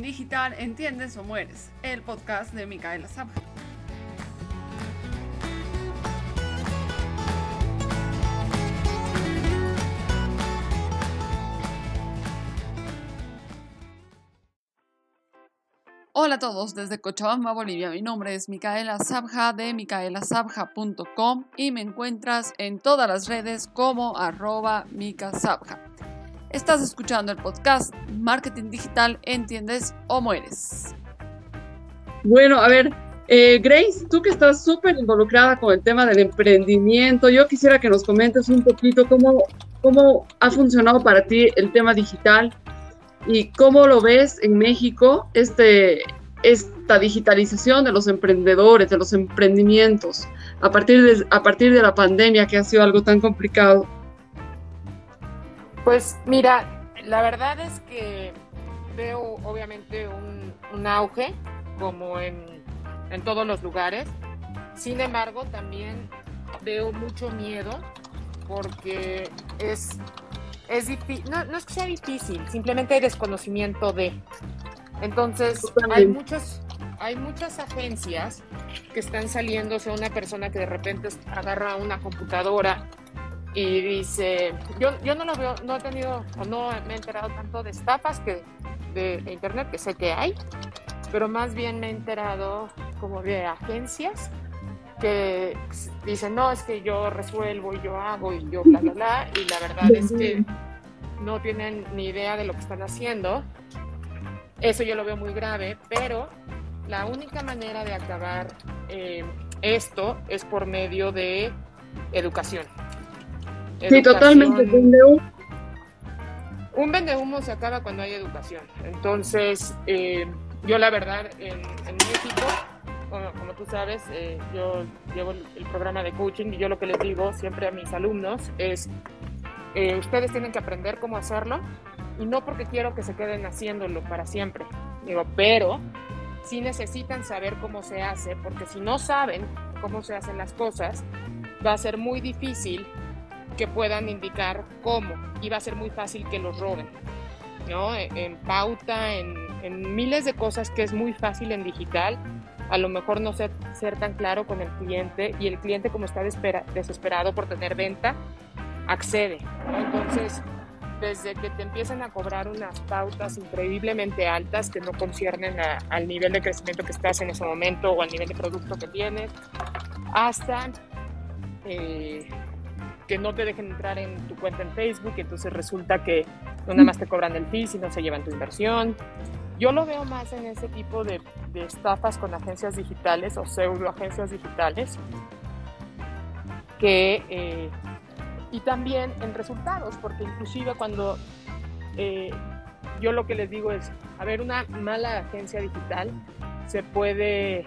Digital, ¿entiendes o mueres? El podcast de Micaela Sabja. Hola a todos desde Cochabamba, Bolivia. Mi nombre es Micaela Sabja de micaelasabja.com y me encuentras en todas las redes como arroba micasabja. Estás escuchando el podcast Marketing Digital, ¿entiendes o mueres? Bueno, a ver, eh, Grace, tú que estás súper involucrada con el tema del emprendimiento, yo quisiera que nos comentes un poquito cómo, cómo ha funcionado para ti el tema digital y cómo lo ves en México este, esta digitalización de los emprendedores, de los emprendimientos, a partir de, a partir de la pandemia que ha sido algo tan complicado. Pues mira, la verdad es que veo obviamente un, auge como en, todos los lugares. Sin embargo, también veo mucho miedo porque es, es difícil, no, no es que sea difícil, simplemente hay desconocimiento de. Entonces, hay muchos, hay muchas agencias que están saliendo, o sea, una persona que de repente agarra una computadora y dice, yo, yo no lo veo, no he tenido o no me he enterado tanto de estafas que de, internet, que sé que hay, pero más bien me he enterado como de agencias que dicen, no, es que yo resuelvo y yo hago y yo bla, bla, bla, y la verdad es que no tienen ni idea de lo que están haciendo. Eso yo lo veo muy grave, pero la única manera de acabar eh, esto es por medio de educación. Sí, totalmente. Un vendehumo se acaba cuando hay educación. Entonces, eh, yo la verdad, en, México, como, tú sabes, eh, yo llevo el, programa de coaching y yo lo que les digo siempre a mis alumnos es, eh, ustedes tienen que aprender cómo hacerlo y no porque quiero que se queden haciéndolo para siempre. Digo, pero sí necesitan saber cómo se hace, porque si no saben cómo se hacen las cosas, va a ser muy difícil que puedan indicar cómo. Y va a ser muy fácil que los roben, ¿no? En, pauta, en, miles de cosas que es muy fácil en digital, a lo mejor no ser, tan claro con el cliente y el cliente como está desesperado por tener venta, accede, Entonces, desde que te empiezan a cobrar unas pautas increíblemente altas que no conciernen al nivel de crecimiento que estás en ese momento o al nivel de producto que tienes, hasta eh, que no te dejen entrar en tu cuenta en Facebook, entonces resulta que no nada más te cobran el fee, sino se llevan tu inversión. Yo lo veo más en ese tipo de, estafas con agencias digitales o pseudo agencias digitales que, eh, y también en resultados, porque inclusive cuando eh, yo lo que les digo es, a ver, una mala agencia digital se puede,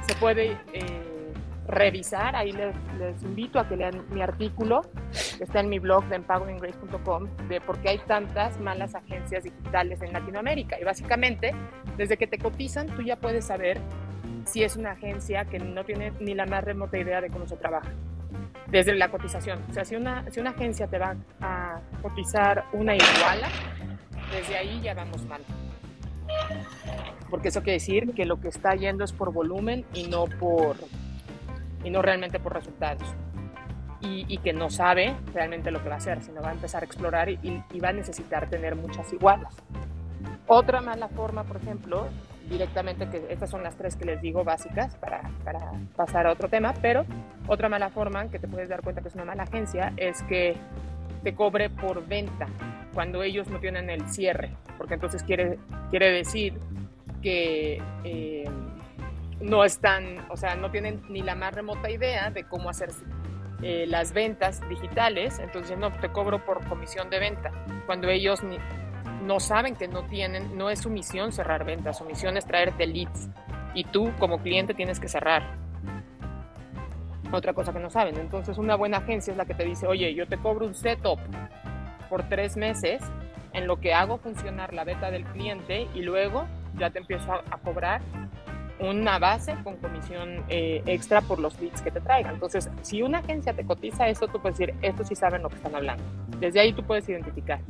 se puede eh, revisar. Ahí les, invito a que lean mi artículo, que está en mi blog de empoweringgrace.com, de por qué hay tantas malas agencias digitales en Latinoamérica. Y básicamente, desde que te cotizan, tú ya puedes saber si es una agencia que no tiene ni la más remota idea de cómo se trabaja desde la cotización. O sea, si una, si una agencia te va a cotizar una iguala, desde ahí ya vamos mal. Porque eso quiere decir que lo que está yendo es por volumen y no por y no realmente por resultados. Y, y que no sabe realmente lo que va a hacer, sino va a empezar a explorar y, y va a necesitar tener muchas igualas. Otra mala forma, por ejemplo, directamente, que estas son las tres que les digo básicas para, para, pasar a otro tema, pero otra mala forma que te puedes dar cuenta que es una mala agencia es que te cobre por venta cuando ellos no tienen el cierre, porque entonces quiere, quiere decir que eh, no están, o sea, no tienen ni la más remota idea de cómo hacer eh, las ventas digitales, entonces no, te cobro por comisión de venta, cuando ellos no saben que no tienen, no es su misión cerrar ventas, su misión es traerte leads y tú como cliente tienes que cerrar. Otra cosa que no saben. Entonces una buena agencia es la que te dice, oye, yo te cobro un setup por tres meses en lo que hago funcionar la beta del cliente y luego ya te empiezo a cobrar una base con comisión eh, extra por los leads que te traigan. Entonces, si una agencia te cotiza eso, tú puedes decir, estos sí saben lo que están hablando. Desde ahí tú puedes identificar.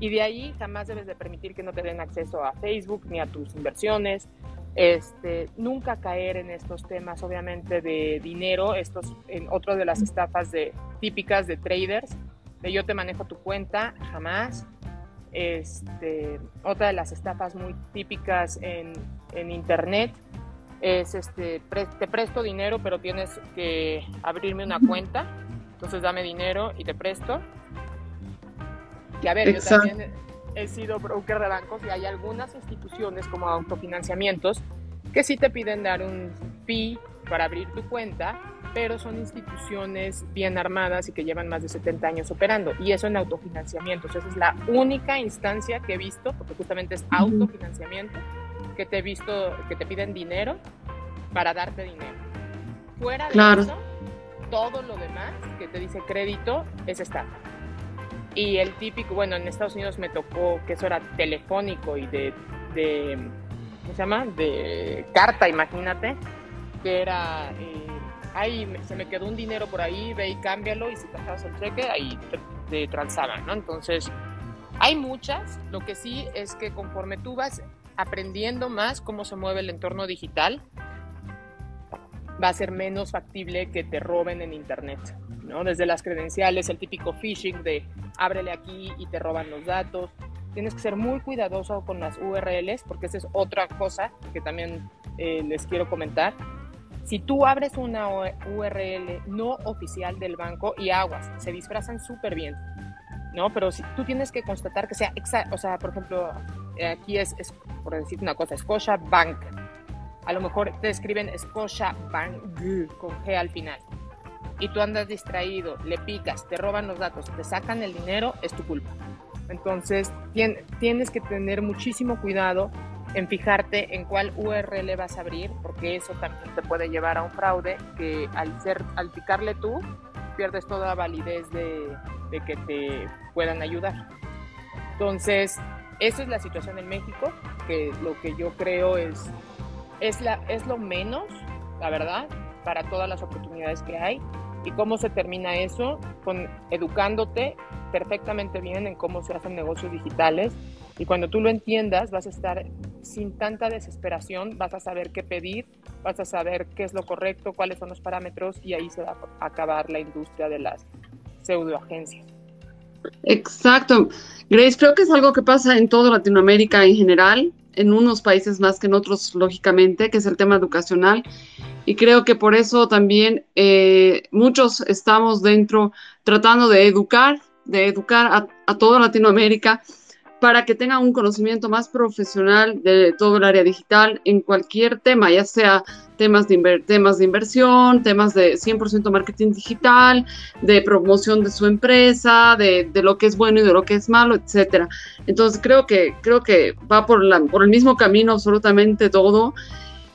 Y de ahí jamás debes de permitir que no te den acceso a Facebook ni a tus inversiones. Este, nunca caer en estos temas, obviamente, de dinero, estos, en otro de las estafas de, típicas de traders, de yo te manejo tu cuenta, jamás. Este, otra de las estafas muy típicas en, en internet es, este, pre, te presto dinero, pero tienes que abrirme una cuenta, entonces dame dinero y te presto que a ver, Exacto. yo también he sido broker de bancos y hay algunas instituciones como autofinanciamientos que sí te piden dar un fee para abrir tu cuenta, pero son instituciones bien armadas y que llevan más de 70 años operando. Y eso en autofinanciamientos. Esa es la única instancia que he visto, porque justamente es autofinanciamiento, que te he visto que te piden dinero para darte dinero. Fuera de claro. eso, todo lo demás que te dice crédito es estafa. Y el típico, bueno, en Estados Unidos me tocó que eso era telefónico y de, de ¿cómo se llama? De carta, imagínate, que era, eh, ahí se me quedó un dinero por ahí, ve y cámbialo y si te el cheque, ahí te, te transaban, ¿no? Entonces, hay muchas, lo que sí es que conforme tú vas aprendiendo más cómo se mueve el entorno digital, va a ser menos factible que te roben en Internet. ¿no? Desde las credenciales, el típico phishing de ábrele aquí y te roban los datos. Tienes que ser muy cuidadoso con las URLs porque esa es otra cosa que también eh, les quiero comentar. Si tú abres una URL no oficial del banco y aguas, se disfrazan súper bien, ¿no? Pero si tú tienes que constatar que sea exacto, o sea, por ejemplo, aquí es, es, por decir una cosa, Scotia Bank. A lo mejor te escriben Scotia Bank con G al final y tú andas distraído, le picas, te roban los datos, te sacan el dinero, es tu culpa. Entonces tienes que tener muchísimo cuidado en fijarte en cuál URL vas a abrir, porque eso también te puede llevar a un fraude que al, ser, al picarle tú pierdes toda validez de, de que te puedan ayudar. Entonces, esa es la situación en México, que lo que yo creo es, es, la, es lo menos, la verdad, para todas las oportunidades que hay. ¿Y cómo se termina eso? Con educándote perfectamente bien en cómo se hacen negocios digitales. Y cuando tú lo entiendas, vas a estar sin tanta desesperación, vas a saber qué pedir, vas a saber qué es lo correcto, cuáles son los parámetros y ahí se va a acabar la industria de las pseudoagencias. Exacto. Grace, creo que es algo que pasa en toda Latinoamérica en general, en unos países más que en otros, lógicamente, que es el tema educacional y creo que por eso también eh, muchos estamos dentro tratando de educar, de educar a, a, toda Latinoamérica para que tengan un conocimiento más profesional de todo el área digital en cualquier tema, ya sea temas de, temas de inversión, temas de 100% marketing digital, de promoción de su empresa, de, de, lo que es bueno y de lo que es malo, etcétera. Entonces creo que, creo que va por, la, por el mismo camino absolutamente todo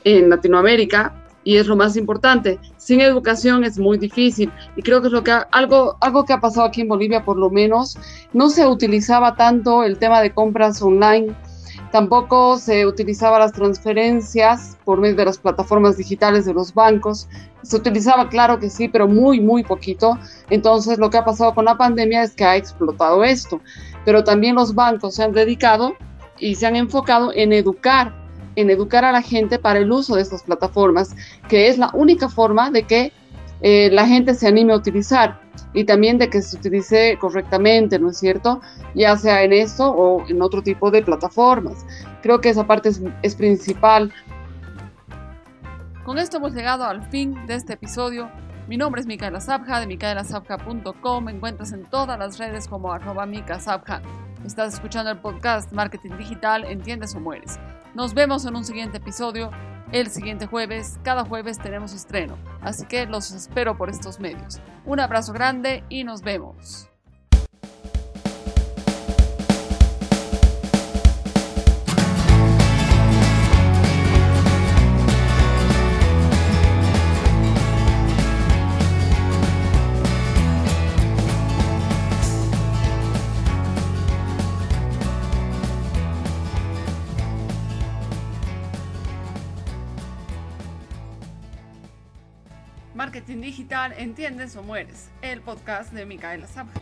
en Latinoamérica y es lo más importante. Sin educación es muy difícil y creo que es lo que algo algo que ha pasado aquí en Bolivia por lo menos no se utilizaba tanto el tema de compras online Tampoco se utilizaba las transferencias por medio de las plataformas digitales de los bancos. Se utilizaba, claro que sí, pero muy, muy poquito. Entonces lo que ha pasado con la pandemia es que ha explotado esto. Pero también los bancos se han dedicado y se han enfocado en educar, en educar a la gente para el uso de estas plataformas, que es la única forma de que eh, la gente se anime a utilizar y también de que se utilice correctamente, ¿no es cierto? Ya sea en esto o en otro tipo de plataformas. Creo que esa parte es, principal. Con esto hemos llegado al fin de este episodio. Mi nombre es Micaela Sabja de micaelasabja.com. Me encuentras en todas las redes como arroba micasabja. Estás escuchando el podcast Marketing Digital, Entiendes o Mueres. Nos vemos en un siguiente episodio el siguiente jueves. Cada jueves tenemos estreno, así que los espero por estos medios. Un abrazo grande y nos vemos. ¿Entiendes o mueres? El podcast de Micaela Sabja.